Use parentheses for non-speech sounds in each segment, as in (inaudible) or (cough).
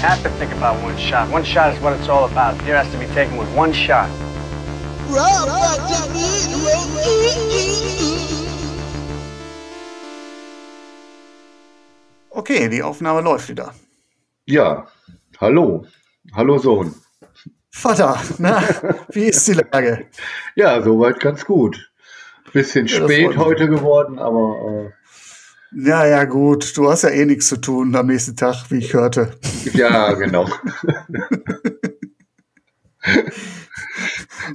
Have to think about one shot. One shot is what it's all about. Here has to be taken with one shot. Okay, die Aufnahme läuft wieder. Ja, hallo. Hallo Sohn. Vater, na, wie ist die Lage? Ja, soweit ganz gut. Bisschen Ja, spät heute geworden, aber Ja, ja, gut. Du hast ja eh nichts zu tun am nächsten Tag, wie ich hörte. ja, genau. (laughs)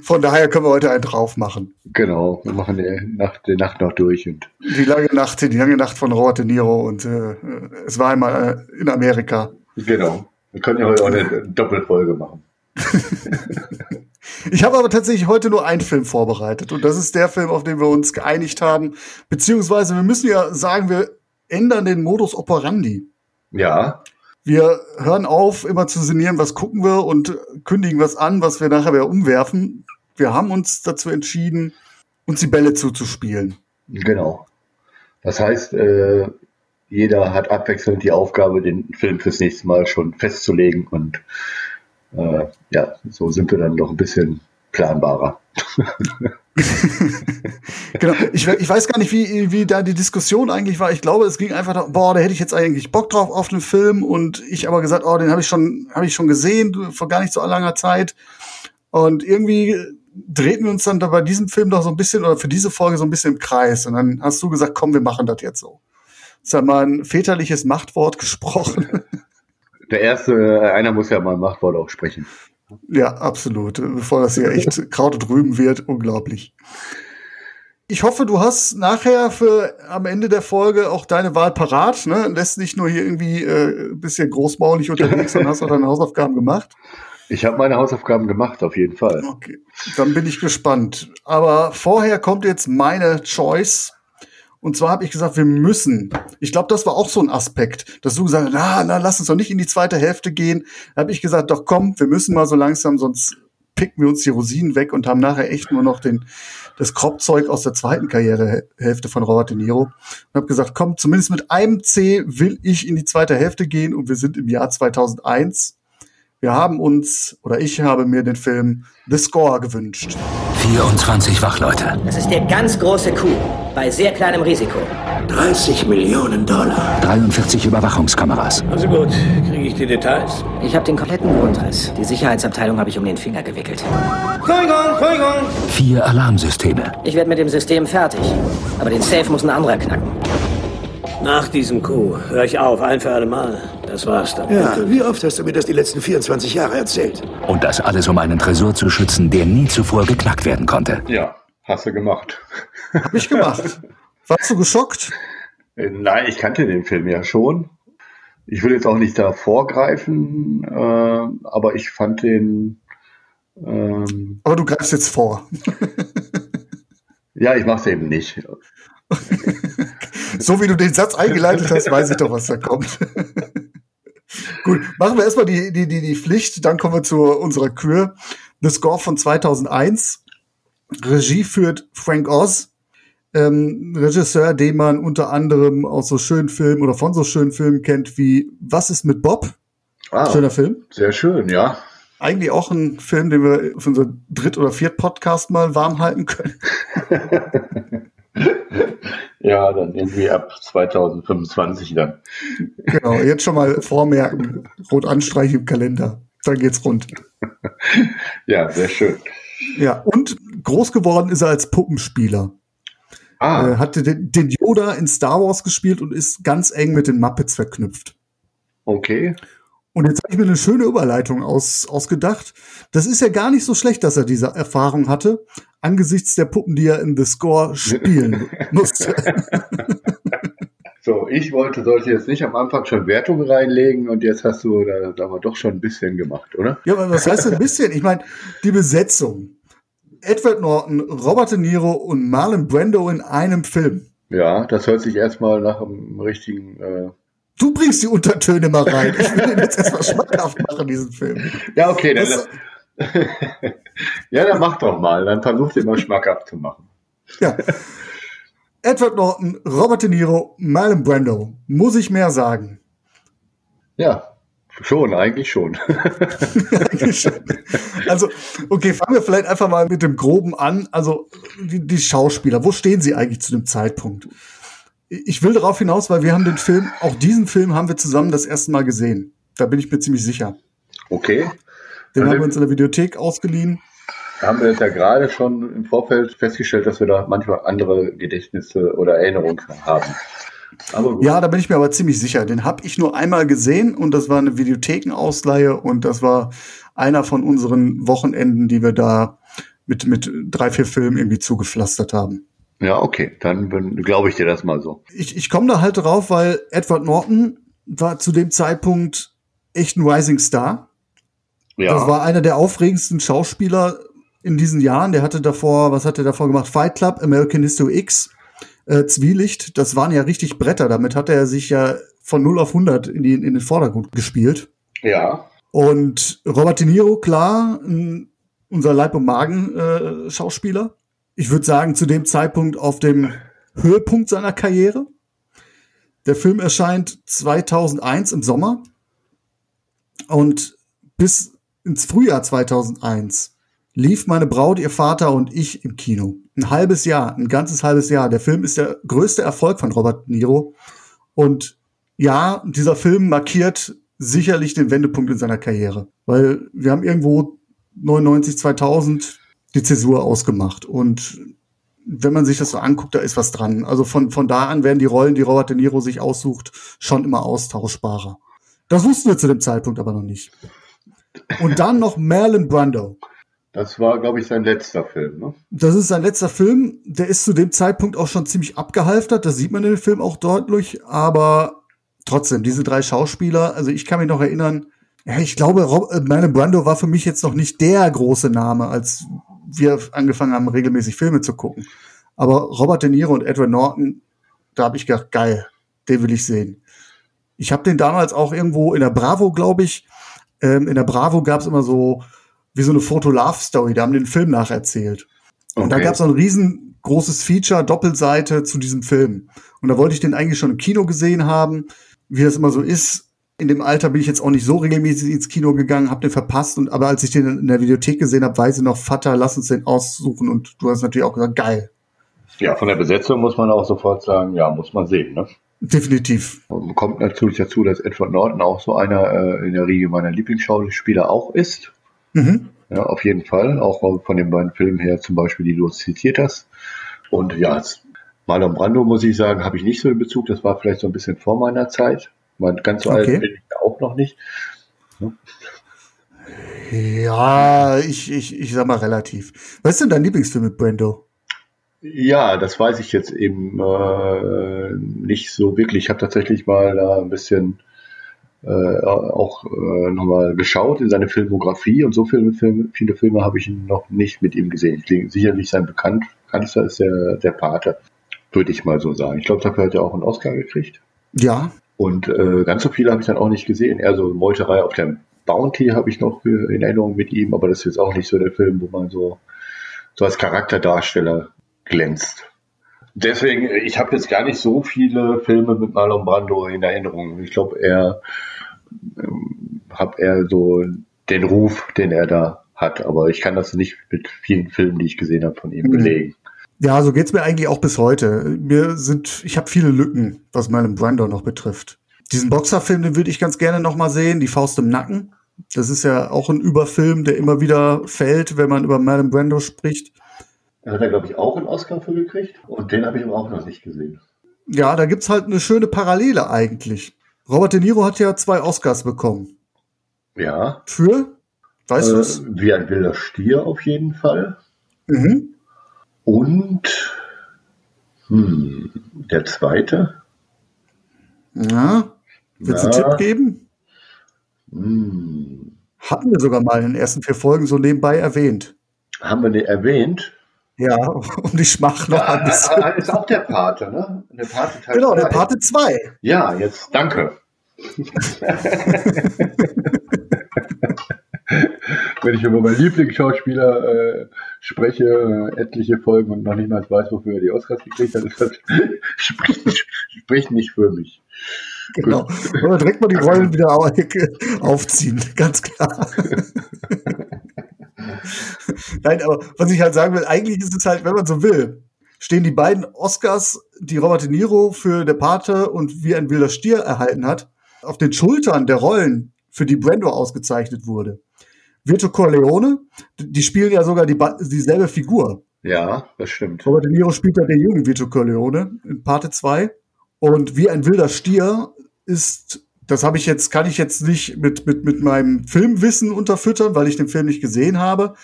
Von daher können wir heute einen drauf machen. genau. Wir machen die Nacht, die Nacht noch durch und Die lange Nacht, die lange Nacht von Robert De Niro und äh, es war einmal äh, in Amerika. genau. Wir können ja heute auch eine Doppelfolge machen. (laughs) Ich habe aber tatsächlich heute nur einen Film vorbereitet und das ist der Film, auf den wir uns geeinigt haben. Beziehungsweise wir müssen ja sagen, wir ändern den Modus operandi. Ja, Wir hören auf, immer zu sinnieren, was gucken wir und kündigen was an, was wir nachher wieder umwerfen. Wir haben uns dazu entschieden, uns die Bälle zuzuspielen. genau. Das heißt, äh, jeder hat abwechselnd die Aufgabe, den Film fürs nächste Mal schon festzulegen und äh, ja, so sind wir dann doch ein bisschen planbarer. (laughs) Genau. Ich, ich weiß gar nicht, wie, wie da die Diskussion eigentlich war. Ich glaube, es ging einfach darum, boah, da hätte ich jetzt eigentlich Bock drauf auf den Film und ich aber gesagt, oh, den habe ich schon, habe ich schon gesehen vor gar nicht so langer Zeit. Und irgendwie drehten wir uns dann da bei diesem Film doch so ein bisschen oder für diese Folge so ein bisschen im Kreis. Und dann hast du gesagt, komm, wir machen das jetzt so. Das ist ja mal ein väterliches Machtwort gesprochen. (laughs) Der erste, äh, einer muss ja mal ein Machtwort auch sprechen. Ja, absolut. Bevor das hier echt (laughs) Kraut und Rüben wird, unglaublich. Ich hoffe, du hast nachher für am Ende der Folge auch deine Wahl parat, ne? Lässt nicht nur hier irgendwie äh, ein bisschen großbaulich unterwegs, sondern hast auch deine Hausaufgaben gemacht. Ich habe meine Hausaufgaben gemacht, auf jeden Fall. Okay, dann bin ich gespannt. Aber vorher kommt jetzt meine Choice. Und zwar habe ich gesagt, wir müssen. Ich glaube, das war auch so ein Aspekt, dass du gesagt hast, na, na, lass uns doch nicht in die zweite Hälfte gehen. Da habe ich gesagt, doch komm, wir müssen mal so langsam, sonst picken wir uns die Rosinen weg und haben nachher echt nur noch den, das Kropfzeug aus der zweiten Karrierehälfte von Robert De Niro. Und habe gesagt, komm, zumindest mit einem C will ich in die zweite Hälfte gehen und wir sind im Jahr 2001. Wir haben uns, oder ich habe mir den Film The Score gewünscht. 24 Wachleute. Das ist der ganz große Coup bei sehr kleinem Risiko. 30 Millionen Dollar. 43 Überwachungskameras. Also gut, kriege ich die Details? Ich habe den kompletten Grundriss. Die Sicherheitsabteilung habe ich um den Finger gewickelt. Entschuldigung, Entschuldigung. Vier Alarmsysteme. Ich werde mit dem System fertig. Aber den Safe muss ein anderer knacken. Nach diesem Coup höre ich auf, ein für alle Mal. Das war's dann. Ja, wie oft hast du mir das die letzten 24 Jahre erzählt? Und das alles, um einen Tresor zu schützen, der nie zuvor geknackt werden konnte. Ja, hast du gemacht. Hab ich gemacht. Warst du geschockt? Äh, Nein, ich kannte den Film ja schon. Ich will jetzt auch nicht da vorgreifen, äh, aber ich fand den. Ähm, Aber du greifst jetzt vor. ja, ich mach's eben nicht. (laughs) So wie du den Satz eingeleitet hast, weiß ich doch, was da kommt. (laughs) Gut, machen wir erstmal die, die, die, die Pflicht, dann kommen wir zu unserer Kür. The Score von 2001. Regie führt Frank Oz. Ähm, Regisseur, den man unter anderem aus so schönen Filmen oder von so schönen Filmen kennt wie Was ist mit Bob? Ah, Schöner Film. sehr schön, ja. Eigentlich auch ein Film, den wir für unser Dritt- oder Viert-Podcast mal warm halten können. (laughs) Ja, dann irgendwie ab 2025 dann. Genau, jetzt schon mal vormerken. Rot anstreichen im Kalender. Dann geht's rund. (laughs) Ja, sehr schön. Ja, und groß geworden ist er als Puppenspieler. Ah, Er hatte den, den Yoda in Star Wars gespielt und ist ganz eng mit den Muppets verknüpft. okay. Und jetzt habe ich mir eine schöne Überleitung aus, ausgedacht. Das ist ja gar nicht so schlecht, dass er diese Erfahrung hatte, angesichts der Puppen, die er in The Score spielen (laughs) musste. So, ich wollte, sollte jetzt nicht am Anfang schon Wertung reinlegen und jetzt hast du da, da aber doch schon ein bisschen gemacht, oder? Ja, aber was heißt ein bisschen? Ich meine, die Besetzung. Edward Norton, Robert De Niro und Marlon Brando in einem Film. Ja, das hört sich erstmal nach einem richtigen. Äh du bringst die Untertöne mal rein. Ich will den jetzt erstmal schmackhaft machen, diesen Film. Ja, okay, dann. Das, (laughs) ja, dann mach doch mal. Dann versuch den mal schmackhaft zu machen. Ja. Edward Norton, Robert De Niro, Marlon Brando. Muss ich mehr sagen? Ja, schon, eigentlich schon. (laughs) (laughs) also, okay, fangen wir vielleicht einfach mal mit dem Groben an. Also, die, die, Schauspieler, wo stehen sie eigentlich zu dem Zeitpunkt? Ich will darauf hinaus, weil wir haben den Film, auch diesen Film haben wir zusammen das erste Mal gesehen. Da bin ich mir ziemlich sicher. Okay. Den also, haben wir uns in der Videothek ausgeliehen haben wir ja gerade schon im Vorfeld festgestellt, dass wir da manchmal andere Gedächtnisse oder Erinnerungen haben. Ja, da bin ich mir aber ziemlich sicher. Den habe ich nur einmal gesehen und das war eine Videothekenausleihe und das war einer von unseren Wochenenden, die wir da mit, mit drei, vier Filmen irgendwie zugepflastert haben. Ja, okay, dann glaube ich dir das mal so. Ich, ich komme da halt drauf, weil Edward Norton war zu dem Zeitpunkt echt ein Rising Star. Ja. Das war einer der aufregendsten Schauspieler in diesen Jahren. Der hatte davor, was hat er davor gemacht? Fight Club, American History X, äh, Zwielicht. Das waren ja richtig Bretter. Damit hat er sich ja von 0 auf 100 in, die, in den Vordergrund gespielt. Ja. Und Robert De Niro, klar, unser Leib- und Magen-Schauspieler. Ich würde sagen, zu dem Zeitpunkt auf dem Höhepunkt seiner Karriere. Der Film erscheint 2001 im Sommer. Und bis ins Frühjahr 2001 lief meine Braut, ihr Vater und ich im Kino. Ein halbes Jahr, ein ganzes halbes Jahr. Der Film ist der größte Erfolg von Robert Niro. Und ja, dieser Film markiert sicherlich den Wendepunkt in seiner Karriere. Weil wir haben irgendwo 99, 2000 die Zäsur ausgemacht. Und wenn man sich das so anguckt, da ist was dran. Also von, von da an werden die Rollen, die Robert De Niro sich aussucht, schon immer austauschbarer. Das wussten wir zu dem Zeitpunkt aber noch nicht. Und dann noch Marlon Brando. Das war, glaube ich, sein letzter Film, ne? Das ist sein letzter Film. Der ist zu dem Zeitpunkt auch schon ziemlich abgehalftert. Das sieht man in dem Film auch deutlich. Aber trotzdem, diese drei Schauspieler, also ich kann mich noch erinnern, ja, ich glaube, Rob, äh, Marlon Brando war für mich jetzt noch nicht der große Name, als wir angefangen haben, regelmäßig Filme zu gucken. Aber Robert De Niro und Edward Norton, da habe ich gedacht, geil, den will ich sehen. Ich habe den damals auch irgendwo in der Bravo, glaube ich, ähm, in der Bravo gab es immer so wie so eine Foto-Love-Story. Da haben den Film nacherzählt. Okay. Und da gab es ein riesengroßes Feature, Doppelseite zu diesem Film. Und da wollte ich den eigentlich schon im Kino gesehen haben, wie das immer so ist. In dem Alter bin ich jetzt auch nicht so regelmäßig ins Kino gegangen, habe den verpasst. Und aber als ich den in der Videothek gesehen habe, weiß ich noch, Vater, lass uns den aussuchen. Und du hast natürlich auch gesagt, geil. Ja, von der Besetzung muss man auch sofort sagen, ja, muss man sehen, ne? Definitiv. Und kommt natürlich dazu, dass Edward Norton auch so einer äh, in der Riege meiner Lieblingsschauspieler auch ist. Mhm. Ja, auf jeden Fall. Auch von den beiden Filmen her, zum Beispiel, die du zitiert hast. Und ja, Marlon Brando, muss ich sagen, habe ich nicht so den Bezug. Das war vielleicht so ein bisschen vor meiner Zeit. Mein, ganz so okay. alt bin ich auch noch nicht. Ja. Ich, ich, ich sag mal relativ. Was ist denn dein Lieblingsfilm mit Brando? Ja, das weiß ich jetzt eben äh, nicht so wirklich. Ich habe tatsächlich mal da ein bisschen äh, auch äh, nochmal geschaut in seine Filmografie und so viele Filme, viele Filme habe ich noch nicht mit ihm gesehen. Ich, sicherlich sein bekannt, bekanntester ist der, der Pate, würde ich mal so sagen. Ich glaube, dafür hat er auch einen Oscar gekriegt. Ja. Und äh, ganz so viele habe ich dann auch nicht gesehen. Eher so Meuterei auf der Bounty habe ich noch in Erinnerung mit ihm, aber das ist jetzt auch nicht so der Film, wo man so, so als Charakterdarsteller glänzt. Deswegen, ich habe jetzt gar nicht so viele Filme mit Marlon Brando in Erinnerung. Ich glaube, er ähm, habe er so den Ruf, den er da hat. Aber ich kann das nicht mit vielen Filmen, die ich gesehen habe, von ihm mhm. belegen. Ja, so geht's mir eigentlich auch bis heute. Mir sind, ich habe viele Lücken, was meinen Brando noch betrifft. Diesen Boxerfilm, den würde ich ganz gerne noch mal sehen, die Faust im Nacken. Das ist ja auch ein Überfilm, der immer wieder fällt, wenn man über Marlon Brando spricht. Da hat er, glaube ich, auch einen Oscar für gekriegt. Und den habe ich aber auch noch nicht gesehen. Ja, da gibt's halt eine schöne Parallele eigentlich. Robert De Niro hat ja zwei Oscars bekommen. Ja. Für? Weißt äh, du's? Wie ein wilder Stier auf jeden Fall. Mhm. Und hm, der zweite? Ja. Willst du einen? Tipp geben? Hm. Hatten wir sogar mal in den ersten vier Folgen so nebenbei erwähnt. Haben wir den erwähnt? Ja, (laughs) um die Schmach noch ein bisschen. Ah, ist auch der Pate, ne? Der Pate Teil Genau, der. Pate 2. Ja, jetzt danke. (laughs) Wenn ich über meinen Lieblingsschauspieler äh, spreche, äh, etliche Folgen und noch nicht mal weiß, wofür er die Oscars gekriegt hat, ist das, (laughs) spricht, nicht- spricht nicht für mich. Genau. Wir direkt mal die Rollen wieder au- aufziehen, ganz klar. (laughs) Nein, aber was ich halt sagen will, eigentlich ist es halt, wenn man so will, stehen die beiden Oscars, die Robert De Niro für Der Pate und Wie ein wilder Stier erhalten hat, auf den Schultern der Rollen, für die Brando ausgezeichnet wurde. Vito Corleone, die spielen ja sogar die, dieselbe Figur. Ja, das stimmt. Robert De Niro spielt da den jungen Vito Corleone in Parte 2. Und wie ein wilder Stier ist, das habe ich jetzt, kann ich jetzt nicht mit, mit, mit meinem Filmwissen unterfüttern, weil ich den Film nicht gesehen habe.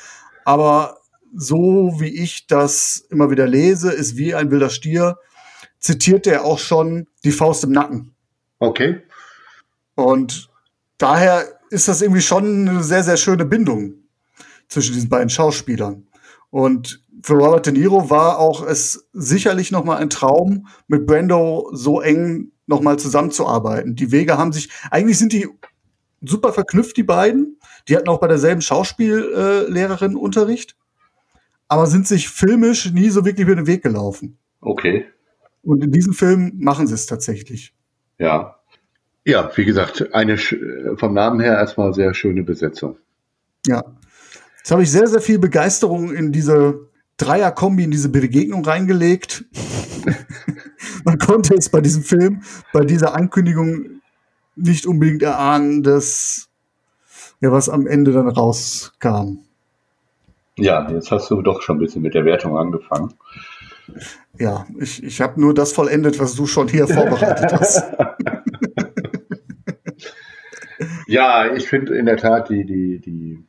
Aber so wie ich das immer wieder lese, ist wie ein wilder Stier, zitiert er auch schon die Faust im Nacken. Okay. Und daher ist das irgendwie schon eine sehr, sehr schöne Bindung zwischen diesen beiden Schauspielern. Und für Robert De Niro war auch es sicherlich noch mal ein Traum, mit Brando so eng noch mal zusammenzuarbeiten. Die Wege haben sich, eigentlich sind die super verknüpft, die beiden. Die hatten auch bei derselben Schauspiellehrerin Unterricht, aber sind sich filmisch nie so wirklich über den Weg gelaufen. Okay. Und in diesem Film machen sie es tatsächlich. Ja. Ja, wie gesagt, eine sch- vom Namen her erstmal sehr schöne Besetzung. Ja. Jetzt habe ich sehr, sehr viel Begeisterung in diese Dreier-Kombi, in diese Begegnung reingelegt. (laughs) Man konnte es bei diesem Film, bei dieser Ankündigung nicht unbedingt erahnen, dass ja was am Ende dann rauskam. Ja, jetzt hast du doch schon ein bisschen mit der Wertung angefangen. Ja, ich, ich habe nur das vollendet, was du schon hier vorbereitet hast. (laughs) Ja, ich finde in der Tat die, die, die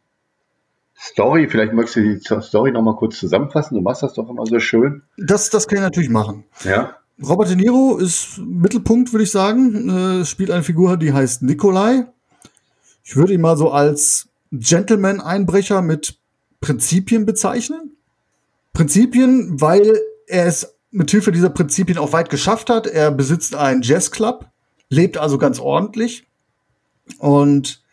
Story, vielleicht möchtest du die Story nochmal kurz zusammenfassen. Du machst das doch immer so schön. Das, das kann ich natürlich machen. Ja. Robert De Niro ist Mittelpunkt, würde ich sagen. Äh, spielt eine Figur, die heißt Nikolai. Ich würde ihn mal so als Gentleman-Einbrecher mit Prinzipien bezeichnen. Prinzipien, weil er es mit Hilfe dieser Prinzipien auch weit geschafft hat. Er besitzt einen Jazzclub, lebt also ganz ordentlich. Und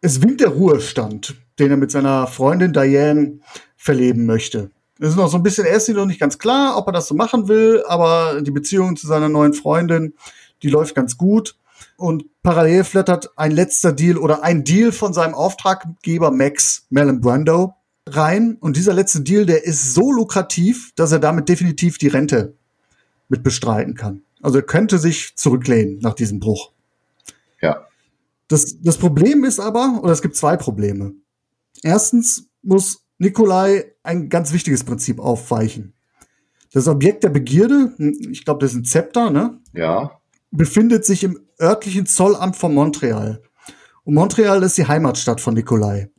es winkt der Ruhestand, den er mit seiner Freundin Diane verleben möchte. Es ist noch so ein bisschen, er ist noch nicht ganz klar, ob er das so machen will, aber die Beziehung zu seiner neuen Freundin, die läuft ganz gut. Und parallel flattert ein letzter Deal oder ein Deal von seinem Auftraggeber Max Marlon Brando rein. Und dieser letzte Deal, der ist so lukrativ, dass er damit definitiv die Rente mit bestreiten kann. Also er könnte sich zurücklehnen nach diesem Bruch. Ja. Das, das Problem ist aber, oder es gibt zwei Probleme. Erstens muss Nikolai ein ganz wichtiges Prinzip aufweichen. Das Objekt der Begierde, ich glaube, das ist ein Zepter, ne? Ja. befindet sich im örtlichen Zollamt von Montreal. Und Montreal ist die Heimatstadt von Nikolai.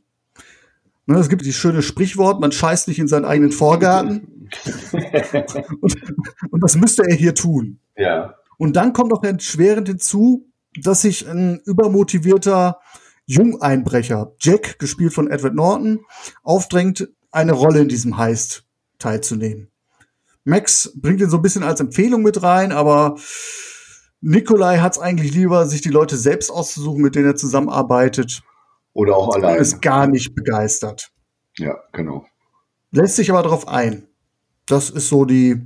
Ne, es gibt dieses schöne Sprichwort, man scheißt nicht in seinen eigenen Vorgarten. (laughs) und, und das müsste er hier tun. Ja. Und dann kommt noch erschwerend hinzu, dass sich ein übermotivierter Jungeinbrecher, Jack, gespielt von Edward Norton, aufdrängt, eine Rolle in diesem Heist teilzunehmen. Max bringt ihn so ein bisschen als Empfehlung mit rein, aber Nikolai hat es eigentlich lieber, sich die Leute selbst auszusuchen, mit denen er zusammenarbeitet. Oder auch allein. ist gar nicht begeistert. Ja, genau. Lässt sich aber darauf ein. Das ist so die,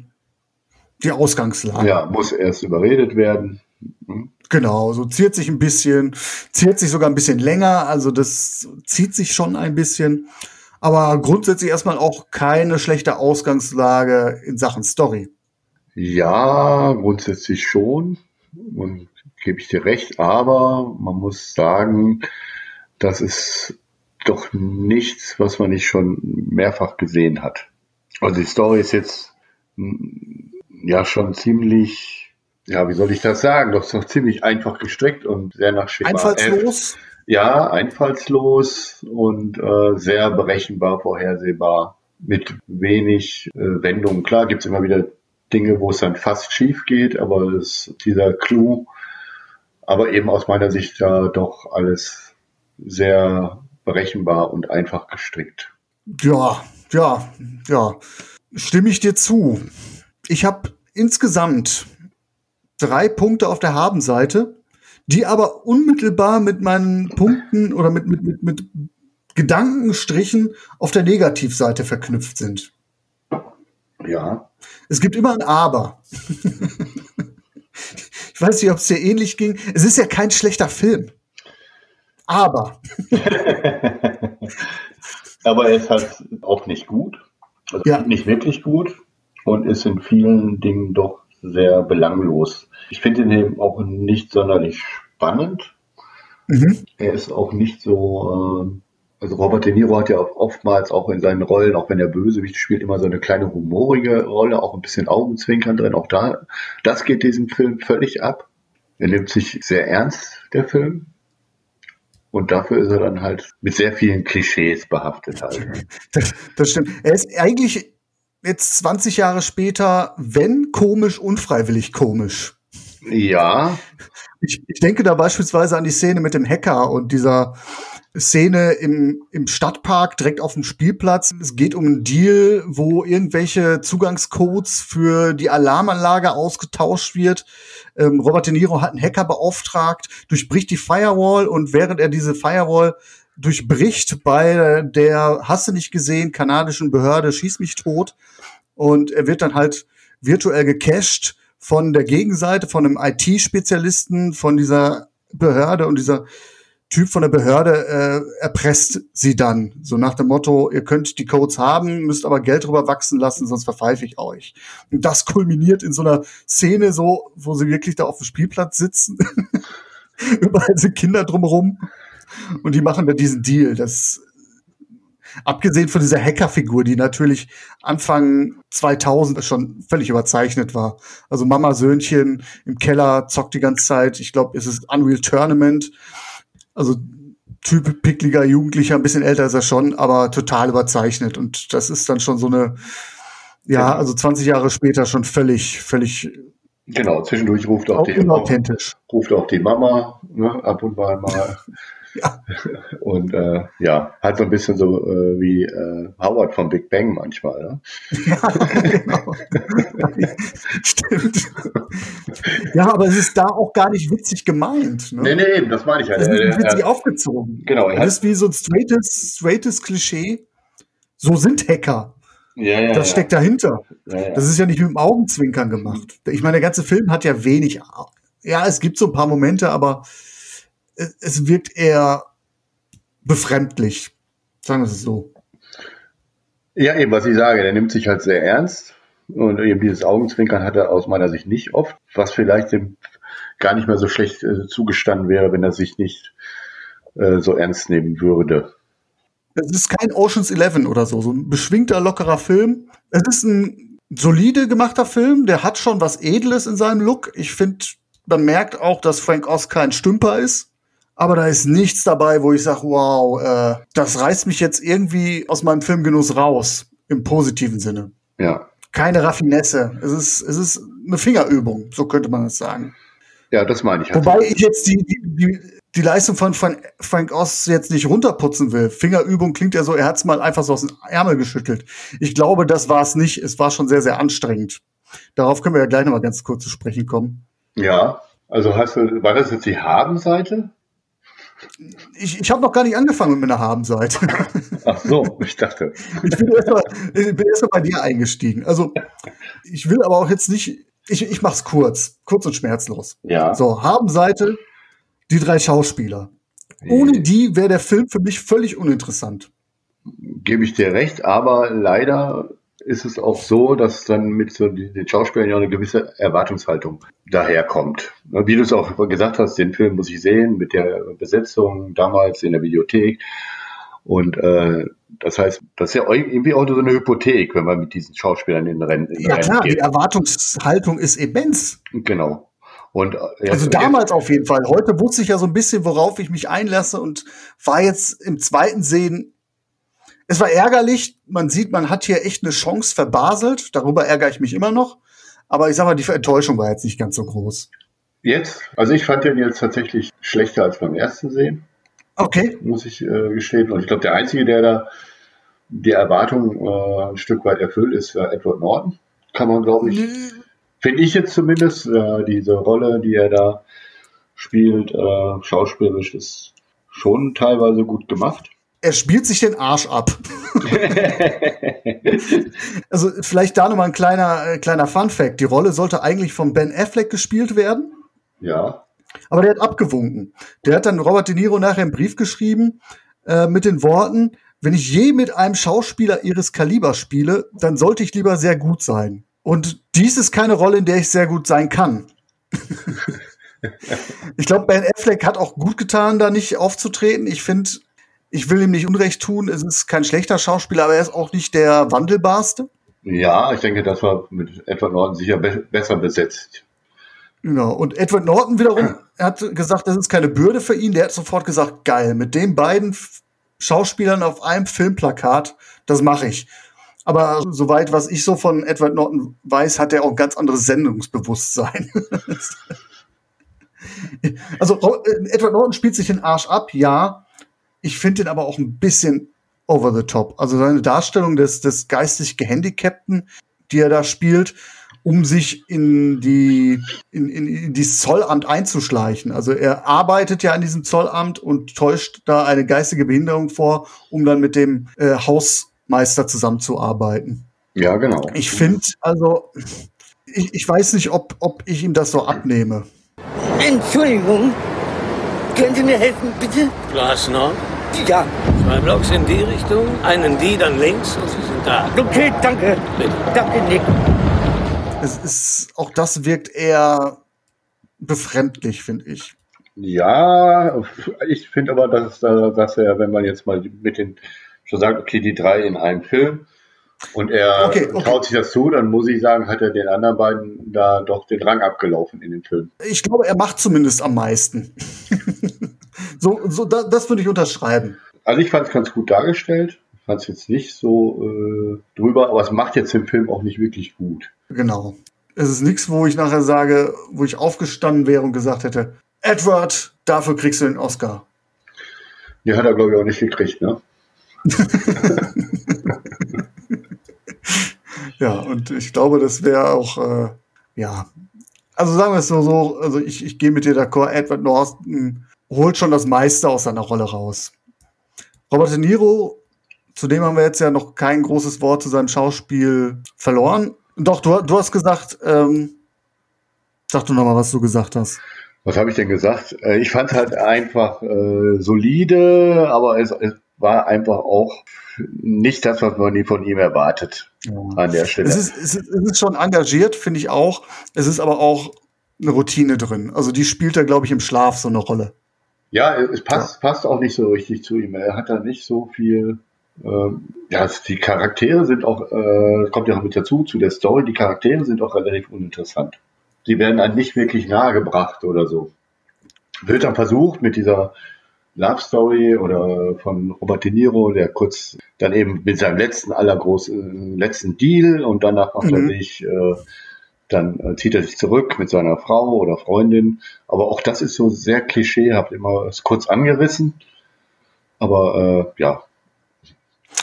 die Ausgangslage. Ja, muss erst überredet werden. Hm. Genau, so ziert sich ein bisschen, ziert sich sogar ein bisschen länger, also das zieht sich schon ein bisschen. Aber grundsätzlich erstmal auch keine schlechte Ausgangslage in Sachen Story. Ja, grundsätzlich schon. Und gebe ich dir recht, aber man muss sagen, das ist doch nichts, was man nicht schon mehrfach gesehen hat. Also die Story ist jetzt mm, ja schon ziemlich, ja, wie soll ich das sagen? Doch doch ziemlich einfach gestrickt und sehr nach Schema F. Einfallslos, Ja, einfallslos und äh, sehr berechenbar, vorhersehbar, mit wenig äh, Wendungen. Klar gibt's immer wieder Dinge, wo es dann fast schief geht, aber es, dieser Clou aber eben aus meiner Sicht da doch alles sehr berechenbar und einfach gestrickt. Ja, ja, ja. Stimme ich dir zu. Ich habe insgesamt drei Punkte auf der Habenseite, die aber unmittelbar mit meinen Punkten oder mit, mit, mit, mit Gedankenstrichen auf der Negativseite verknüpft sind. Ja. Es gibt immer ein Aber. (laughs) ich weiß nicht, ob es dir ähnlich ging. Es ist ja kein schlechter Film. Aber. (laughs) Aber er ist halt auch nicht gut. Also Ja. nicht wirklich gut und ist in vielen Dingen doch sehr belanglos. Ich finde ihn eben auch nicht sonderlich spannend. Mhm. Er ist auch nicht so, äh, also Robert De Niro hat ja oftmals auch in seinen Rollen, auch wenn er Bösewicht spielt, immer so eine kleine humorige Rolle, auch ein bisschen Augenzwinkern drin. Auch da, das geht diesem Film völlig ab. Er nimmt sich sehr ernst, der Film. Und dafür ist er dann halt mit sehr vielen Klischees behaftet halt. Das, das stimmt. Er ist eigentlich jetzt 20 Jahre später, wenn komisch, unfreiwillig komisch. Ja, Ich, ich denke da beispielsweise an die Szene mit dem Hacker und dieser Szene im, im Stadtpark direkt auf dem Spielplatz. Es geht um einen Deal, wo irgendwelche Zugangscodes für die Alarmanlage ausgetauscht wird. Ähm, Robert De Niro hat einen Hacker beauftragt, durchbricht die Firewall und während er diese Firewall durchbricht bei der, hast du nicht gesehen, kanadischen Behörde, schieß mich tot. Und er wird dann halt virtuell gecached von der Gegenseite, von einem IT-Spezialisten, von dieser Behörde und dieser Typ von der Behörde äh, erpresst sie dann. So nach dem Motto, ihr könnt die Codes haben, müsst aber Geld drüber wachsen lassen, sonst verpfeife ich euch. Und das kulminiert in so einer Szene so, wo sie wirklich da auf dem Spielplatz sitzen. (laughs) Überall sind Kinder drumherum. Und die machen da diesen Deal. Das abgesehen von dieser Hackerfigur, die natürlich Anfang 2000 schon völlig überzeichnet war. Also Mama Söhnchen im Keller zockt die ganze Zeit. Ich glaube, es ist Unreal Tournament. Also Typ pickliger Jugendlicher, ein bisschen älter ist er schon, aber total überzeichnet. Und das ist dann schon so eine, ja, also 20 Jahre später schon völlig, völlig genau. Zwischendurch ruft auch, auch die, unauthentisch. ruft auch die Mama ne, ab und bei mal. Ja. Und äh, ja, halt so ein bisschen so äh, wie äh, Howard von Big Bang manchmal. Ne? Ja, genau. Stimmt. Ja, aber es ist da auch gar nicht witzig gemeint. Ne? Nee, nee, eben, das meine ich ja. Es ist Er- nicht witzig aufgezogen. Genau, er Das ist wie so ein straightes, straightes Klischee. So sind Hacker. ja, ja, Das steckt dahinter. Das ist ja nicht mit dem Augenzwinkern gemacht. Ich meine, der ganze Film hat ja wenig. Ja, es gibt so ein paar Momente, aber es, wirkt eher befremdlich. Sagen wir es so. Ja, eben, was ich sage, der nimmt sich halt sehr ernst. Und eben dieses Augenzwinkern hat er aus meiner Sicht nicht oft, was vielleicht dem gar nicht mehr so schlecht äh, zugestanden wäre, wenn er sich nicht äh, so ernst nehmen würde. Es ist kein Oceans 11 oder so, so ein beschwingter, lockerer Film. Es ist ein solide gemachter Film, der hat schon was Edles in seinem Look. Ich finde, man merkt auch, dass Frank Oz kein Stümper ist. Aber da ist nichts dabei, wo ich sage, wow, äh, das reißt mich jetzt irgendwie aus meinem Filmgenuss raus, im positiven Sinne. Ja. Keine Raffinesse. Es ist, es ist eine Fingerübung, so könnte man es sagen. Ja, das meine ich halt. Wobei ich jetzt die, die, die, die Leistung von Frank, Frank Oz jetzt nicht runterputzen will. Fingerübung klingt ja so, er hat es mal einfach so aus dem Ärmel geschüttelt. Ich glaube, das war es nicht. Es war schon sehr, sehr anstrengend. Darauf können wir ja gleich noch mal ganz kurz zu sprechen kommen. Ja, also hast du, war das jetzt die Habenseite? Ich, ich habe noch gar nicht angefangen mit meiner Habenseite. Ach so, ich dachte. Ich bin erstmal erst bei dir eingestiegen. Also ich will aber auch jetzt nicht, ich, ich mach's kurz, kurz und schmerzlos. Ja. So, Habenseite, die drei Schauspieler. Ohne die wäre der Film für mich völlig uninteressant. Gebe ich dir recht, aber leider ist es auch so, dass dann mit so den Schauspielern ja eine gewisse Erwartungshaltung daherkommt. Wie du es auch gesagt hast, den Film muss ich sehen mit der Besetzung damals in der Videothek. Und äh, das heißt, das ist ja irgendwie auch so eine Hypothek, wenn man mit diesen Schauspielern in den Rennen, den Ja Rennen klar, die geht. Erwartungshaltung ist immens. Genau. Und, äh, Also jetzt- damals auf jeden Fall. Heute wusste ich ja so ein bisschen, worauf ich mich einlasse und war jetzt im zweiten Sehen. Es war ärgerlich. Man sieht, man hat hier echt eine Chance verbaselt. Darüber ärgere ich mich immer noch. Aber ich sag mal, die Enttäuschung war jetzt nicht ganz so groß. Jetzt, also ich fand den jetzt tatsächlich schlechter als beim ersten Sehen. Okay. Muss ich äh, gestehen. Und ich glaube, der Einzige, der da die Erwartung äh, ein Stück weit erfüllt, ist äh, Edward Norton. Kann man, glaube ich, finde ich jetzt zumindest, äh, diese Rolle, die er da spielt, äh, schauspielerisch, ist schon teilweise gut gemacht. Er spielt sich den Arsch ab. (laughs) also vielleicht da nochmal ein kleiner, äh, kleiner Fun-Fact. Die Rolle sollte eigentlich von Ben Affleck gespielt werden. Ja. Aber der hat abgewunken. Der hat dann Robert De Niro nachher einen Brief geschrieben äh, mit den Worten, wenn ich je mit einem Schauspieler ihres Kalibers spiele, dann sollte ich lieber sehr gut sein. Und dies ist keine Rolle, in der ich sehr gut sein kann. (laughs) ich glaube, Ben Affleck hat auch gut getan, da nicht aufzutreten. Ich finde, ich will ihm nicht Unrecht tun. Es ist kein schlechter Schauspieler, aber er ist auch nicht der wandelbarste. Ja, ich denke, das war mit Edward Norton sicher be besser besetzt. Genau. Und Edward Norton wiederum (clears throat) hat gesagt, das ist keine Bürde für ihn. Der hat sofort gesagt, geil, mit den beiden Schauspielern auf einem Filmplakat, das mache ich. Aber soweit, was ich so von Edward Norton weiß, hat er auch ein ganz anderes Sendungsbewusstsein. (laughs) also Edward Norton spielt sich den Arsch ab, ja. Ich finde ihn aber auch ein bisschen over the top. Also seine Darstellung des, des geistig Gehandicapten, die er da spielt, um sich in die in, in, in dieses Zollamt einzuschleichen. Also er arbeitet ja an diesem Zollamt und täuscht da eine geistige Behinderung vor, um dann mit dem äh, Hausmeister zusammenzuarbeiten. Ja, genau. Ich finde, also ich, ich weiß nicht, ob, ob ich ihm das so abnehme. Entschuldigung, können Sie mir helfen, bitte? Glasner? Ja. Zwei Blocks in die Richtung, einen die, dann links und Sie sind da. Okay, danke. Bitte. Danke, Nick. Es ist, auch das wirkt eher befremdlich, finde ich. Ja, ich finde aber, dass, dass er, wenn man jetzt mal mit den, schon sagt, okay, die drei in einem Film und er Okay, okay. traut sich das zu, dann muss ich sagen, hat er den anderen beiden da doch den Rang abgelaufen in dem Film. Ich glaube, er macht zumindest am meisten. (laughs) so, so da, das würde ich unterschreiben. Also ich fand es ganz gut dargestellt. Ich fand es jetzt nicht so äh, drüber, aber es macht jetzt den Film auch nicht wirklich gut. Genau. Es ist nichts, wo ich nachher sage, wo ich aufgestanden wäre und gesagt hätte, Edward, dafür kriegst du den Oscar. Die hat er, glaube ich, auch nicht gekriegt, ne? (laughs) Ja, und ich glaube, das wäre auch, äh, ja, also sagen wir es so, so also ich, ich gehe mit dir d'accord, Edward Norton holt schon das meiste aus seiner Rolle raus. Robert De Niro, zu dem haben wir jetzt ja noch kein großes Wort zu seinem Schauspiel verloren. Doch, du, du hast gesagt, ähm, sag du noch mal, was du gesagt hast. Was habe ich denn gesagt? Äh, Ich fand halt einfach äh, solide, aber es, es war einfach auch nicht das, was man von ihm erwartet an der Stelle. Es ist, es ist, es ist schon engagiert, finde ich auch. Es ist aber auch eine Routine drin. Also die spielt er, glaube ich, im Schlaf so eine Rolle. Ja, es passt, passt auch nicht so richtig zu ihm. Er hat da nicht so viel. Ähm, ja, die Charaktere sind auch, äh, kommt ja auch mit dazu, zu der Story, die Charaktere sind auch relativ uninteressant. Die werden einem nicht wirklich nahegebracht oder so. Wird dann versucht mit dieser Love Story oder von Robert De Niro, der kurz dann eben mit seinem letzten allergroßen letzten Deal und danach macht er Mhm. sich, äh, dann äh, zieht er sich zurück mit seiner Frau oder Freundin. Aber auch das ist so sehr klischeehaft, immer ist kurz angerissen. Aber äh, ja.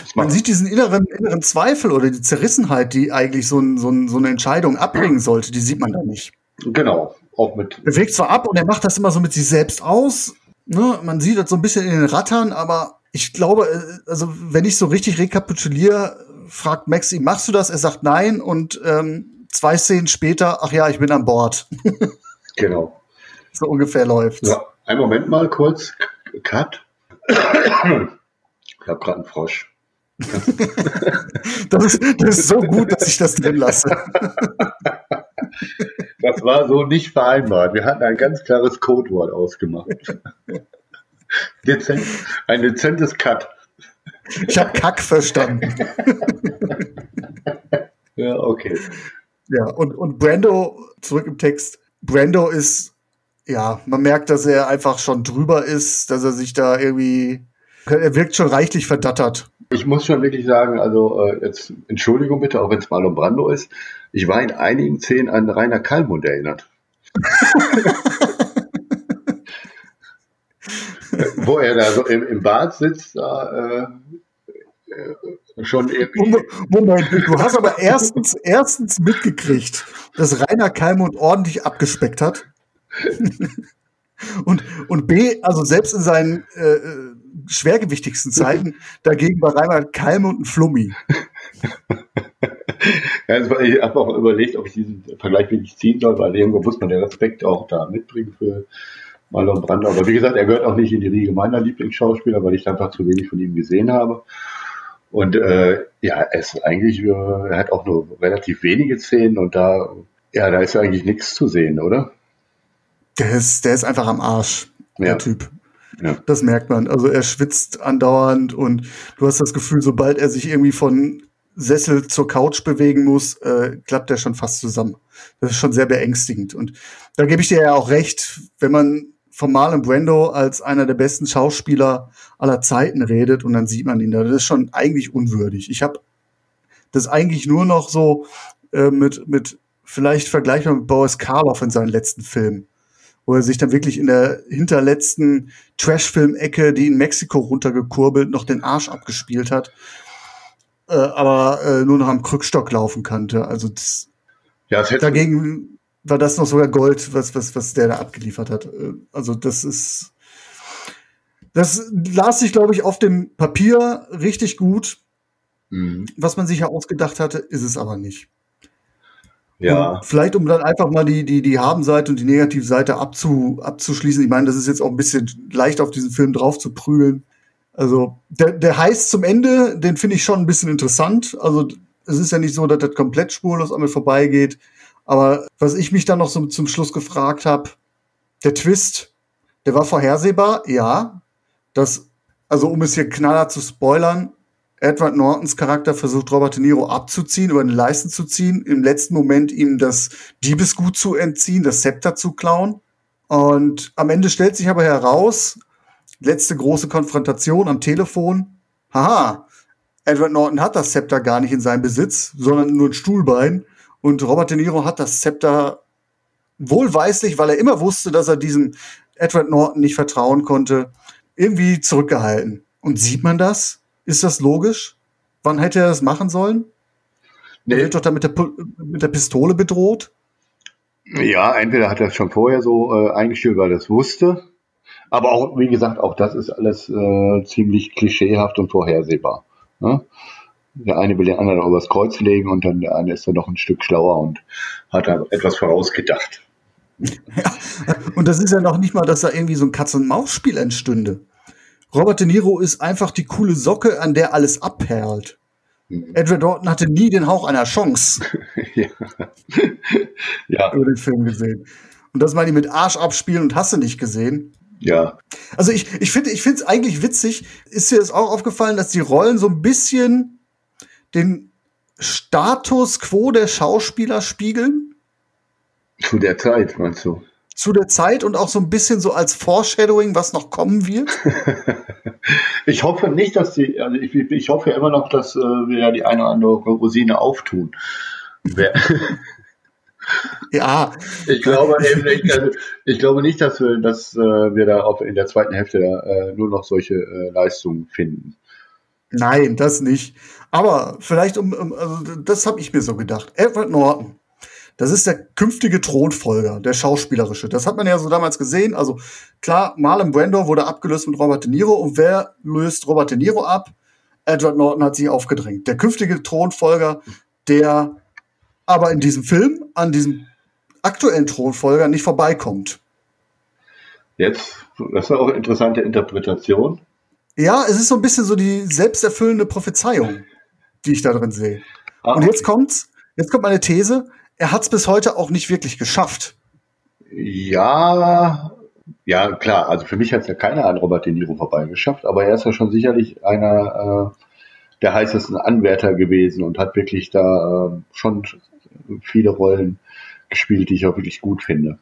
Es Man sieht diesen inneren, inneren Zweifel oder die Zerrissenheit, die eigentlich so, ein, so, ein, so eine Entscheidung abbringen sollte, die sieht man da nicht. Genau, auch mit. Bewegt zwar ab und er macht das immer so mit sich selbst aus. Ne? Man sieht das so ein bisschen in den Rattern, aber ich glaube, äh, also wenn ich so richtig rekapituliere, fragt Max ihn, machst du das? Er sagt nein und ähm, zwei Szenen später, ach ja, ich bin an Bord. (laughs) Genau. so ungefähr läuft. Ja, einen Moment mal kurz. Cut. Ich habe gerade einen Frosch. (laughs) Das ist, das ist so gut, dass ich das drin lasse. (laughs) Das war so nicht vereinbart. Wir hatten ein ganz klares Codewort ausgemacht. Dezent, ein dezentes Cut. Ich habe Kack verstanden. Ja, okay. Ja, und, und Brando, zurück im Text, Brando ist, ja, man merkt, dass er einfach schon drüber ist, dass er sich da irgendwie, er wirkt schon reichlich verdattert. Ich muss schon wirklich sagen, also äh, jetzt Entschuldigung bitte, auch wenn es mal um Brando ist. Ich war in einigen Szenen an Rainer Kallmund erinnert. (laughs) Wo er da so im, im Bad sitzt, da äh, äh, schon irgendwie. Moment, du hast aber erstens, erstens mitgekriegt, dass Rainer Kalmund ordentlich abgespeckt hat. und, und B, also selbst in seinen äh, schwergewichtigsten Zeiten, dagegen war Rainer Kalmund ein Flummi. Also ich habe auch überlegt, ob ich diesen Vergleich wirklich ziehen soll, weil irgendwo muss man den Respekt auch da mitbringen für Marlon Brando. Aber wie gesagt, er gehört auch nicht in die Riege meiner Lieblingsschauspieler, weil ich einfach zu wenig von ihm gesehen habe. Und äh, ja, er ist eigentlich, äh, er hat auch nur relativ wenige Szenen und da, ja, da ist eigentlich nichts zu sehen, oder? Der ist, der ist einfach am Arsch, der Ja. Typ. Ja. Das merkt man. Also er schwitzt andauernd und du hast das Gefühl, sobald er sich irgendwie von Sessel zur Couch bewegen muss, äh, klappt er schon fast zusammen. Das ist schon sehr beängstigend. Und da gebe ich dir ja auch recht, wenn man von Marlon Brando als einer der besten Schauspieler aller Zeiten redet und dann sieht man ihn da. Das ist schon eigentlich unwürdig. Ich habe das eigentlich nur noch so äh, mit, mit vielleicht vergleichbar mit Boris Karloff in seinen letzten Filmen wo er sich dann wirklich in der hinterletzten Trash-Film-Ecke, die in Mexiko runtergekurbelt, noch den Arsch abgespielt hat, äh, aber äh, nur noch am Krückstock laufen kannte. Also das, Ja, es hätte, dagegen war das noch sogar Gold, was, was, was der da abgeliefert hat. Äh, Also das ist, das las sich, glaube ich, auf dem Papier richtig gut. Mhm. Was man sich ja ausgedacht hatte, ist es aber nicht. ja, Und vielleicht, um dann einfach mal die, die, die Habenseite und die Negativseite abzu, abzuschließen. Ich meine, das ist jetzt auch ein bisschen leicht auf diesen Film drauf zu prügeln. Also, der, der heißt zum Ende, den finde ich schon ein bisschen interessant. Also, es ist ja nicht so, dass das komplett spurlos an mir vorbeigeht. Aber was ich mich dann noch so zum Schluss gefragt habe, der Twist, der war vorhersehbar, ja. Das, also um es hier knaller zu spoilern, Edward Nortons Charakter versucht Robert De Niro abzuziehen, über den Leisten zu ziehen, im letzten Moment ihm das Diebesgut zu entziehen, das Zepter zu klauen. Und am Ende stellt sich aber heraus, letzte große Konfrontation am Telefon, haha, Edward Norton hat das Zepter gar nicht in seinem Besitz, sondern nur ein Stuhlbein. Und Robert De Niro hat das Zepter wohlweislich, weil er immer wusste, dass er diesem Edward Norton nicht vertrauen konnte, irgendwie zurückgehalten. Und sieht man das? Ist das logisch? Wann hätte er das machen sollen? Er nee, wird doch da mit der, mit der Pistole bedroht. ja, entweder hat er es schon vorher so äh, eingestellt, weil er es wusste. Aber auch, wie gesagt, auch das ist alles äh, ziemlich klischeehaft und vorhersehbar. Ne? Der eine will den anderen noch übers Kreuz legen und dann der eine ist dann noch ein Stück schlauer und hat da etwas vorausgedacht. Und das ist ja noch nicht mal, dass da irgendwie so ein Katz-und-Maus-Spiel entstünde. Robert De Niro ist einfach die coole Socke, an der alles abperlt. Edward Norton hatte nie den Hauch einer Chance (laughs) ja. ja, über den Film gesehen. Und das meine ich mit Arsch abspielen und hast du nicht gesehen. ja. Also ich, ich finde ich finde es eigentlich witzig. Ist dir das auch aufgefallen, dass die Rollen so ein bisschen den Status quo der Schauspieler spiegeln? Zu der Zeit, meinst du? Zu der Zeit und auch so ein bisschen so als Foreshadowing, was noch kommen wird? (laughs) Ich hoffe nicht, dass die, also ich, ich hoffe immer noch, dass äh, wir ja die eine oder andere Rosine auftun. (laughs) Ja, ich glaube eben nicht, also ich glaube nicht, dass wir, dass äh, wir da auf, in der zweiten Hälfte äh, nur noch solche äh, Leistungen finden. Nein, das nicht. Aber vielleicht um, um also das habe ich mir so gedacht. Edward Norton, das ist der künftige Thronfolger, der schauspielerische. Das hat man ja so damals gesehen. Also klar, Marlon Brando wurde abgelöst mit Robert De Niro und wer löst Robert De Niro ab? Edward Norton hat sich aufgedrängt. Der künftige Thronfolger, der aber in diesem Film an diesem aktuellen Thronfolger nicht vorbeikommt. Jetzt, das ist auch eine interessante Interpretation. Ja, es ist so ein bisschen so die selbsterfüllende Prophezeiung, die ich da drin sehe. Ah, Und jetzt kommt's, jetzt kommt meine These, er hat es bis heute auch nicht wirklich geschafft. Ja, ja, klar. Also für mich hat es ja keiner an Robert De Niro vorbeigeschafft, aber er ist ja schon sicherlich einer äh, der heißesten Anwärter gewesen und hat wirklich da äh, schon viele Rollen gespielt, die ich auch wirklich gut finde.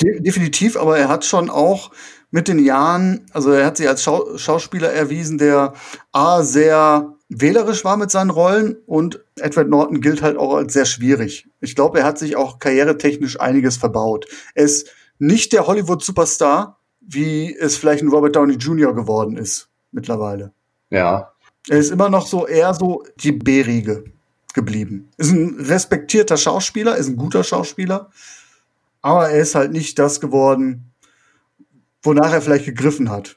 De definitiv, aber er hat schon auch mit den Jahren, also er hat sich als Schau Schauspieler erwiesen, der A, sehr wählerisch war mit seinen Rollen und Edward Norton gilt halt auch als sehr schwierig. Ich glaube, er hat sich auch karrieretechnisch einiges verbaut. Er ist nicht der Hollywood-Superstar, wie es vielleicht ein Robert Downey Jr. geworden ist mittlerweile. Ja. Er ist immer noch so eher so die B-Riege geblieben. Ist ein respektierter Schauspieler, ist ein guter Schauspieler, aber er ist halt nicht das geworden, wonach er vielleicht gegriffen hat.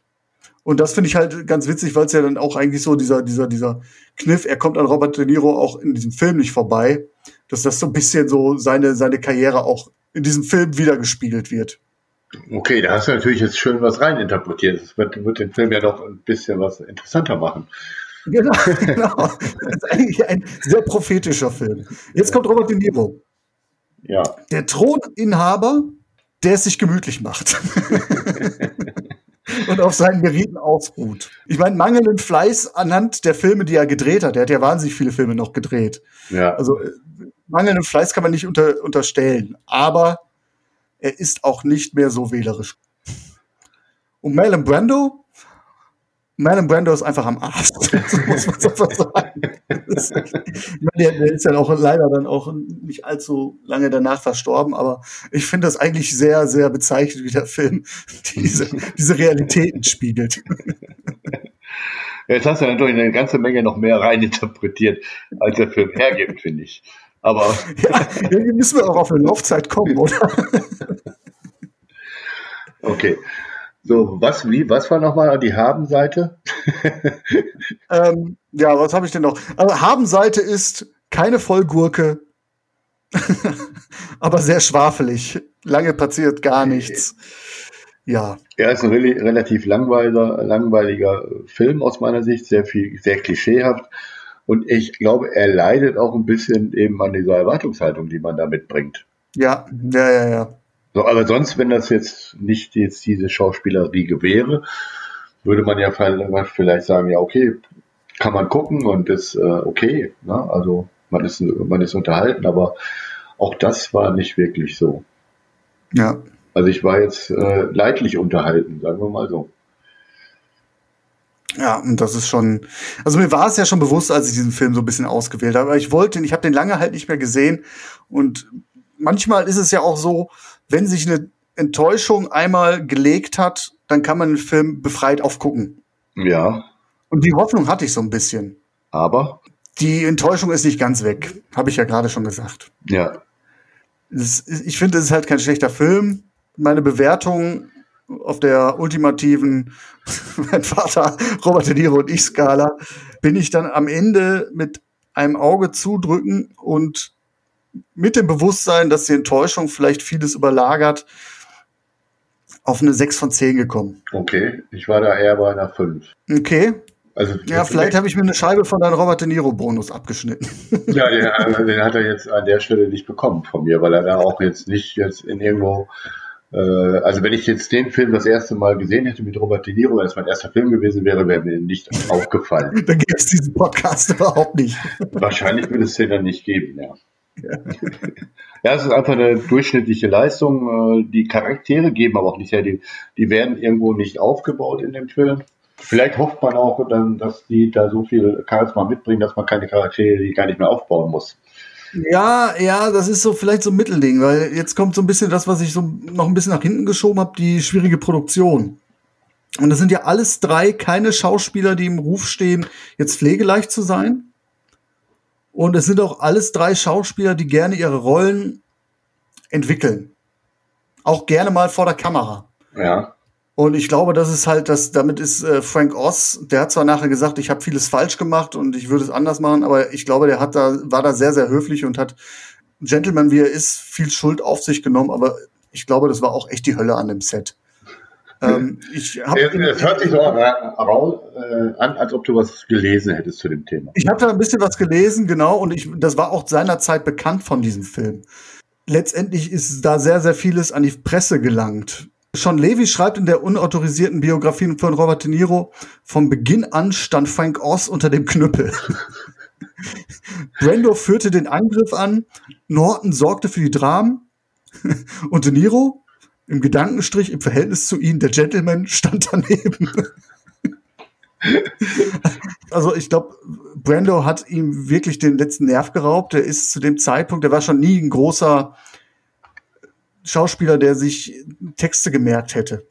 Und das finde ich halt ganz witzig, weil es ja dann auch eigentlich so dieser, dieser, dieser Kniff, er kommt an Robert De Niro auch in diesem Film nicht vorbei, dass das so ein bisschen so seine, seine Karriere auch in diesem Film wiedergespiegelt wird. Okay, da hast du natürlich jetzt schön was reininterpretiert. Das wird, wird den Film ja noch ein bisschen was interessanter machen. Genau, (laughs) genau. Das ist eigentlich ein sehr prophetischer Film. Jetzt kommt Robert De Niro. Ja. Der Throninhaber, der es sich gemütlich macht. (laughs) und auf seinen Meriten ausruht. Ich meine, mangelnden Fleiß anhand der Filme, die er gedreht hat. Er hat ja wahnsinnig viele Filme noch gedreht. Ja. Also äh, mangelnden Fleiß kann man nicht unter, unterstellen. Aber er ist auch nicht mehr so wählerisch. Und Marlon Brando, Marlon Brando ist einfach am Arsch. (laughs) so muss man einfach sagen. Ist, ich meine, der, der, ist ja auch leider dann auch nicht allzu lange danach verstorben, aber ich finde das eigentlich sehr, sehr bezeichnend, wie der Film (laughs) diese, diese Realitäten spiegelt. (laughs) Jetzt hast du natürlich eine ganze Menge noch mehr reininterpretiert, als der Film hergibt, finde ich. Aber. ja, irgendwie müssen wir auch auf eine Laufzeit kommen, oder? okay. So, was, wie, was war nochmal die Habenseite? (laughs) ähm, ja, was habe ich denn noch? Also, Habenseite ist keine Vollgurke, (laughs) aber sehr schwafelig. Lange passiert gar nichts. Ja. Er ist ein re relativ langweiliger, langweiliger Film aus meiner Sicht, sehr viel, sehr klischeehaft. Und ich glaube, er leidet auch ein bisschen eben an dieser Erwartungshaltung, die man da mitbringt. Ja, ja, ja, ja. So, aber sonst, wenn das jetzt nicht jetzt diese Schauspielerriege wäre, würde man ja vielleicht sagen, ja, okay, kann man gucken und ist äh, okay. Ne? Also man ist, man ist unterhalten, aber auch das war nicht wirklich so. Ja. Also ich war jetzt äh, leidlich unterhalten, sagen wir mal so. Ja, und das ist schon. Also mir war es ja schon bewusst, als ich diesen Film so ein bisschen ausgewählt habe. Aber ich wollte ihn, ich habe den lange halt nicht mehr gesehen. Und manchmal ist es ja auch so, wenn sich eine Enttäuschung einmal gelegt hat, dann kann man den Film befreit aufgucken. Ja. Und die Hoffnung hatte ich so ein bisschen. Aber? Die Enttäuschung ist nicht ganz weg, habe ich ja gerade schon gesagt. Ja. Ist, ich finde, es ist halt kein schlechter Film. Meine Bewertung auf der ultimativen (laughs) mein Vater Robert De Niro und ich Skala bin ich dann am Ende mit einem Auge zudrücken und mit dem Bewusstsein, dass die Enttäuschung vielleicht vieles überlagert, auf eine 6 von 10 gekommen. Okay, ich war da eher bei einer 5. Okay. Also, ja, vielleicht habe ich mir eine Scheibe von deinem Robert De Niro-Bonus abgeschnitten. (laughs) Ja, den, den, hat er jetzt an der Stelle nicht bekommen von mir, weil er da auch jetzt nicht jetzt in irgendwo. Äh, also, wenn ich jetzt den Film das erste Mal gesehen hätte mit Robert De Niro, wenn es mein erster Film gewesen wäre, wäre mir nicht aufgefallen. dann gäbe es diesen Podcast (laughs) überhaupt nicht. Wahrscheinlich würde es den dann nicht geben, ja. Ja. es ist einfach eine durchschnittliche Leistung. Die Charaktere geben aber auch nicht her. Die, die werden irgendwo nicht aufgebaut in dem Film. Vielleicht hofft man auch, dann, dass die da so viel Charisma mitbringen, dass man keine Charaktere die gar nicht mehr aufbauen muss. Ja, ja, das ist so vielleicht so ein Mittelding, weil jetzt kommt so ein bisschen das, was ich so noch ein bisschen nach hinten geschoben habe, die schwierige Produktion. Und das sind ja alles drei keine Schauspieler, die im Ruf stehen, jetzt pflegeleicht zu sein. Und es sind auch alles drei Schauspieler, die gerne ihre Rollen entwickeln. Auch gerne mal vor der Kamera. Ja. Und ich glaube, das ist halt, das, damit ist äh, Frank Oz, der hat zwar nachher gesagt, ich habe vieles falsch gemacht und ich würde es anders machen, aber ich glaube, der hat da, war da sehr, sehr höflich und hat Gentleman, wie er ist, viel Schuld auf sich genommen, aber ich glaube, das war auch echt die Hölle an dem Set. Ähm, ich hab, es, es hört sich so an, äh, an, als ob du was gelesen hättest zu dem Thema. Ich habe da ein bisschen was gelesen, genau, und ich, das war auch seinerzeit bekannt von diesem Film. Letztendlich ist da sehr, sehr vieles an die Presse gelangt. Sean Levy schreibt in der unautorisierten Biografie von Robert De Niro, vom Beginn an stand Frank Oz unter dem Knüppel. (laughs) Brando führte den Angriff an, Norton sorgte für die Dramen (laughs) und De Niro, im Gedankenstrich, im Verhältnis zu ihnen, der Gentleman (laughs) stand daneben. (laughs) also ich glaube, Brando hat ihm wirklich den letzten Nerv geraubt. Der ist zu dem Zeitpunkt, der war schon nie ein großer Schauspieler, der sich Texte gemerkt hätte.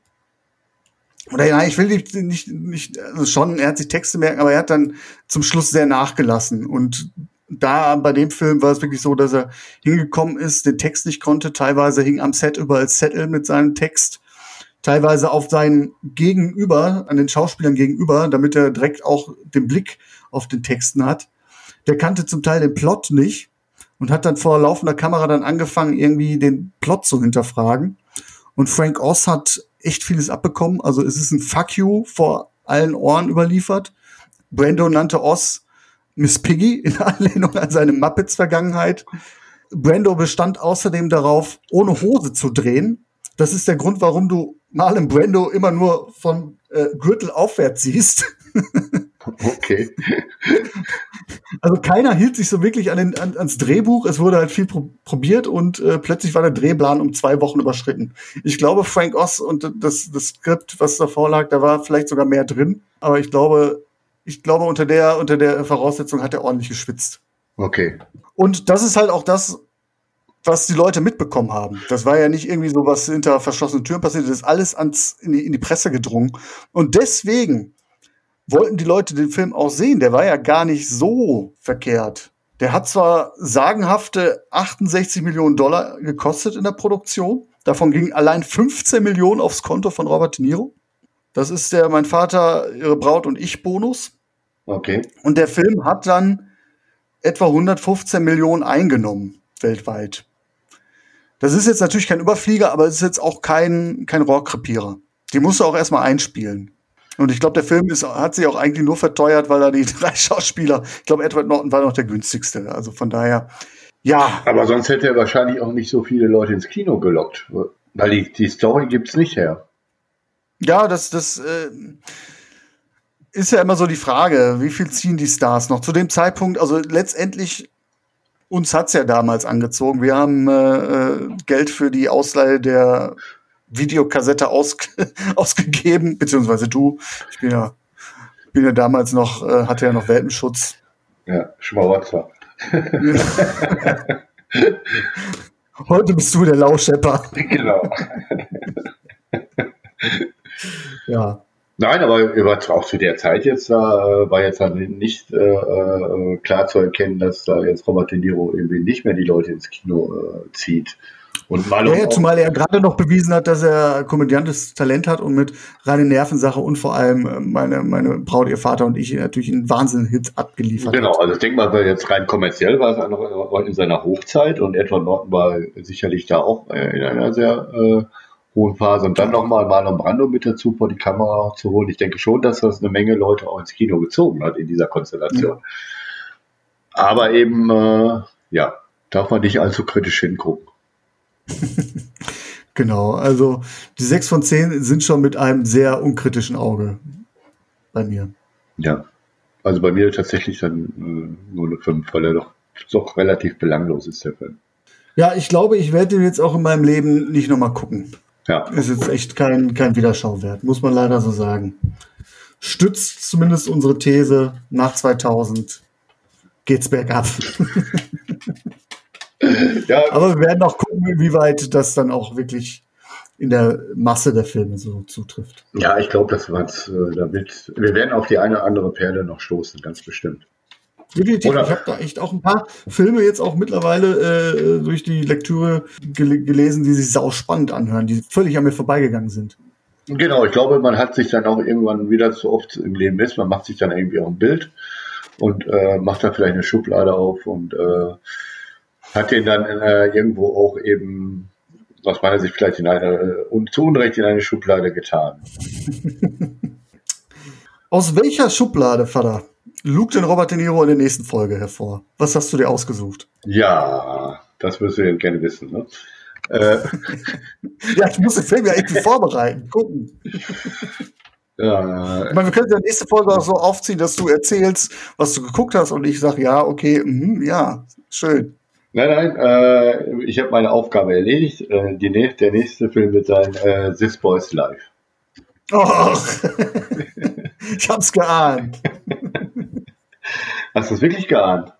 Oder ja, ich will nicht, nicht, nicht also schon, er hat sich Texte merken, aber er hat dann zum Schluss sehr nachgelassen. Und da bei dem Film war es wirklich so, dass er hingekommen ist, den Text nicht konnte. Teilweise hing am Set überall Zettel mit seinem Text. Teilweise auf seinen Gegenüber, an den Schauspielern gegenüber, damit er direkt auch den Blick auf den Texten hat. Der kannte zum Teil den Plot nicht und hat dann vor laufender Kamera dann angefangen, irgendwie den Plot zu hinterfragen. Und Frank Oz hat echt vieles abbekommen. Also es ist ein Fuck you vor allen Ohren überliefert. Brando nannte Oz Miss Piggy in (laughs) Anlehnung an seine Muppets-Vergangenheit. Brando bestand außerdem darauf, ohne Hose zu drehen. Das ist der Grund, warum du Marlon Brando immer nur von äh, Gürtel aufwärts siehst. (laughs) Okay. (laughs) Also keiner hielt sich so wirklich an den, an, ans Drehbuch. Es wurde halt viel pro probiert und äh, plötzlich war der Drehplan um zwei Wochen überschritten. Ich glaube, Frank Oz und das, das Skript, was davor lag, da war vielleicht sogar mehr drin. Aber ich glaube, ich glaube, unter der, unter der Voraussetzung hat er ordentlich geschwitzt. Okay. Und das ist halt auch das, was die Leute mitbekommen haben. Das war ja nicht irgendwie so, was hinter verschlossenen Türen passiert. Das ist alles ans, in, die, in die Presse gedrungen. Und deswegen wollten die Leute den Film auch sehen. Der war ja gar nicht so verkehrt. Der hat zwar sagenhafte 68 Millionen Dollar gekostet in der Produktion. Davon gingen allein 15 Millionen aufs Konto von Robert De Niro. Das ist der Mein Vater, Ihre Braut und ich Bonus. Okay. Und der Film hat dann etwa 115 Millionen eingenommen weltweit. Das ist jetzt natürlich kein Überflieger, aber es ist jetzt auch kein, kein Rohrkrepierer. Die musst du auch erstmal einspielen. Und ich glaube, der Film ist, hat sich auch eigentlich nur verteuert, weil da die (laughs) drei Schauspieler, ich glaube, Edward Norton war noch der günstigste. Also von daher, ja. Aber sonst hätte er wahrscheinlich auch nicht so viele Leute ins Kino gelockt. Weil die, die Story gibt's nicht her. Ja, das, das äh, ist ja immer so die Frage, wie viel ziehen die Stars noch? Zu dem Zeitpunkt, also letztendlich, uns hat's ja damals angezogen. Wir haben äh, Geld für die Ausleihe der Videokassette aus, (laughs) ausgegeben, beziehungsweise du. Ich bin ja, bin ja damals noch, äh, hatte ja noch Welpenschutz. Ja, Schmarotzer. (laughs) Heute bist du der Lauschepper. (laughs) Genau. Ja. Nein, aber auch zu der Zeit jetzt äh, war jetzt halt nicht äh, äh, klar zu erkennen, dass da jetzt Robert De Niro irgendwie nicht mehr die Leute ins Kino äh, zieht. Und mal ja, zumal er gerade noch bewiesen hat, dass er komödiantes Talent hat und mit reine Nervensache und vor allem äh, meine, meine Braut, ihr Vater und ich natürlich einen Wahnsinn-Hit abgeliefert Genau, also ich denke mal, jetzt rein kommerziell war es noch in seiner Hochzeit und Edward Norton war sicherlich da auch äh, in einer sehr hohen Phase. Und dann nochmal Marlon Brando mit dazu vor die Kamera zu holen. Ich denke schon, dass das eine Menge Leute auch ins Kino gezogen hat in dieser Konstellation. Ja. Aber eben, äh, ja, darf man nicht allzu kritisch hingucken. (laughs) genau, also die sechs von zehn sind schon mit einem sehr unkritischen Auge bei mir. Ja, also bei mir tatsächlich dann äh, nur eine 5, weil er doch, doch relativ belanglos ist, der Film. Ja, ich glaube, ich werde den jetzt auch in meinem Leben nicht nochmal gucken. Ja. Ist jetzt echt kein, kein Wiederschauwert, muss man leider so sagen. Stützt zumindest unsere These, nach 2000 geht's bergab. (laughs) ja. Aber wir werden auch gucken, wie weit das dann auch wirklich in der Masse der Filme so zutrifft. Ja, ich glaube, das war's. Äh, da wird, wir werden auf die eine oder andere Perle noch stoßen, ganz bestimmt. Definitiv. Oder? Ich habe da echt auch ein paar Filme jetzt auch mittlerweile äh, durch die Lektüre gel gelesen, die sich sau spannend anhören, die völlig an mir vorbeigegangen sind. Genau, ich glaube, man hat sich dann auch irgendwann wieder so oft im Leben ist, man macht sich dann irgendwie auch ein Bild und äh, macht da vielleicht eine Schublade auf und äh, hat den dann äh, irgendwo auch eben aus meiner Sicht vielleicht in eine, und zu Unrecht in eine Schublade getan. (laughs) Aus welcher Schublade, Vater? Lugt den Robert De Niro in der nächsten Folge hervor. Was hast du dir ausgesucht? Ja, das wirst du gerne wissen. Ne? Äh, (laughs) ja, ich muss den Film ja irgendwie vorbereiten, gucken. Ja. Ich meine, wir können ja nächste Folge auch so aufziehen, dass du erzählst, was du geguckt hast und ich sage, ja, okay, mh, ja, schön. Nein, nein, äh, ich habe meine Aufgabe erledigt. Äh, die, der nächste Film wird sein äh, This Boys Life. Och, (laughs) ich hab's geahnt. Hast du es wirklich geahnt?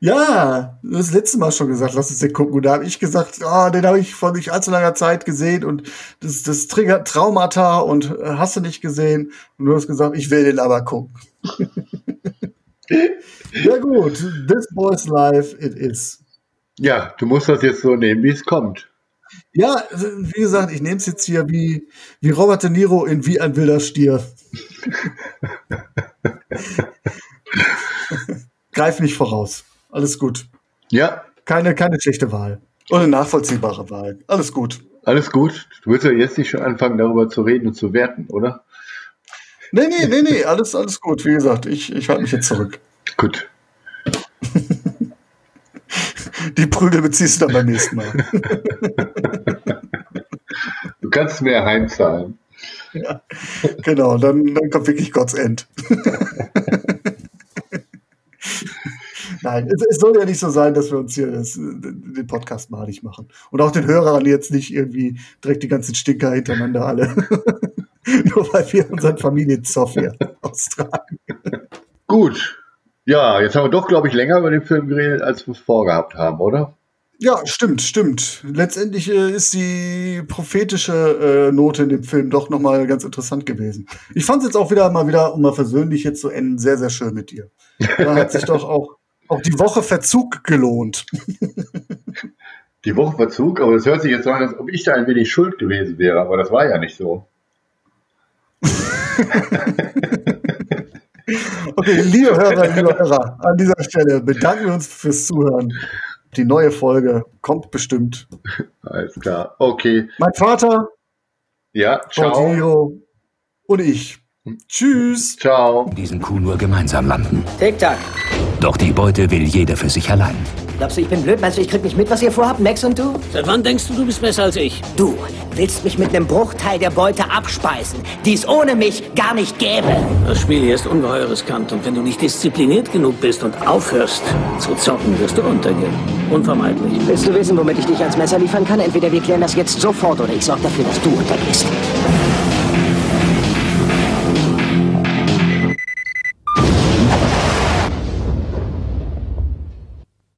Ja, das letzte Mal schon gesagt, lass uns den gucken. Und da habe ich gesagt, ah, den habe ich vor nicht allzu langer Zeit gesehen und das, das triggert Traumata und äh, hast du nicht gesehen. Und du hast gesagt, ich will den aber gucken. (laughs) ja gut, This Boy's Life it is. Ja, du musst das jetzt so nehmen, wie es kommt. Ja, wie gesagt, ich nehme es jetzt hier wie, wie Robert De Niro in Wie ein wilder Stier. (laughs) Greif nicht voraus. Alles gut. Ja, Keine, keine schlechte Wahl. Und eine nachvollziehbare Wahl. Alles gut. alles gut. Du willst ja jetzt nicht schon anfangen, darüber zu reden und zu werten, oder? Nee, nee, nee, nee, alles, alles gut. Wie gesagt, ich, ich halte mich jetzt zurück. Gut. Die Prügel beziehst du dann beim nächsten Mal. Du kannst mehr heimzahlen. ja, genau, dann, dann kommt wirklich Gottes End. Nein, es, es soll ja nicht so sein, dass wir uns hier das, den Podcast malig machen. Und auch den Hörern jetzt nicht irgendwie direkt die ganzen Stinker hintereinander alle. (laughs) Nur weil wir unseren Familienzoff hier austragen. Gut. Ja, jetzt haben wir doch, glaube ich, länger über den Film geredet, als wir es vorgehabt haben, oder? Ja, stimmt, stimmt. Letztendlich äh, ist die prophetische äh, Note in dem Film doch noch mal ganz interessant gewesen. Ich fand es jetzt auch wieder mal wieder, um mal versöhnlich jetzt zu enden, sehr, sehr schön mit dir. Da hat sich doch auch, auch die Woche Verzug gelohnt. (laughs) Die Woche Verzug, aber das hört sich jetzt so an, als ob ich da ein wenig schuld gewesen wäre, aber das war ja nicht so. (laughs) Okay, liebe Hörer, liebe Hörer, an dieser Stelle bedanken wir uns fürs Zuhören. Die neue Folge kommt bestimmt. Alles klar. Okay. Mein Vater, Ja, ciao. Und ich. Tschüss. Ciao. Diesen Kuh nur gemeinsam landen. Tick-Tack. Doch die Beute will jeder für sich allein. Glaubst du, ich bin blöd? Meinst du, ich krieg nicht mit, was ihr vorhabt, Max und du? Seit wann denkst du, du bist besser als ich? Du willst mich mit einem Bruchteil der Beute abspeisen, die es ohne mich gar nicht gäbe. Das Spiel hier ist ungeheuer riskant und wenn du nicht diszipliniert genug bist und aufhörst zu zocken, wirst du untergehen. Unvermeidlich. Willst du wissen, womit ich dich ans Messer liefern kann? Entweder wir klären das jetzt sofort oder ich sorge dafür, dass du untergehst.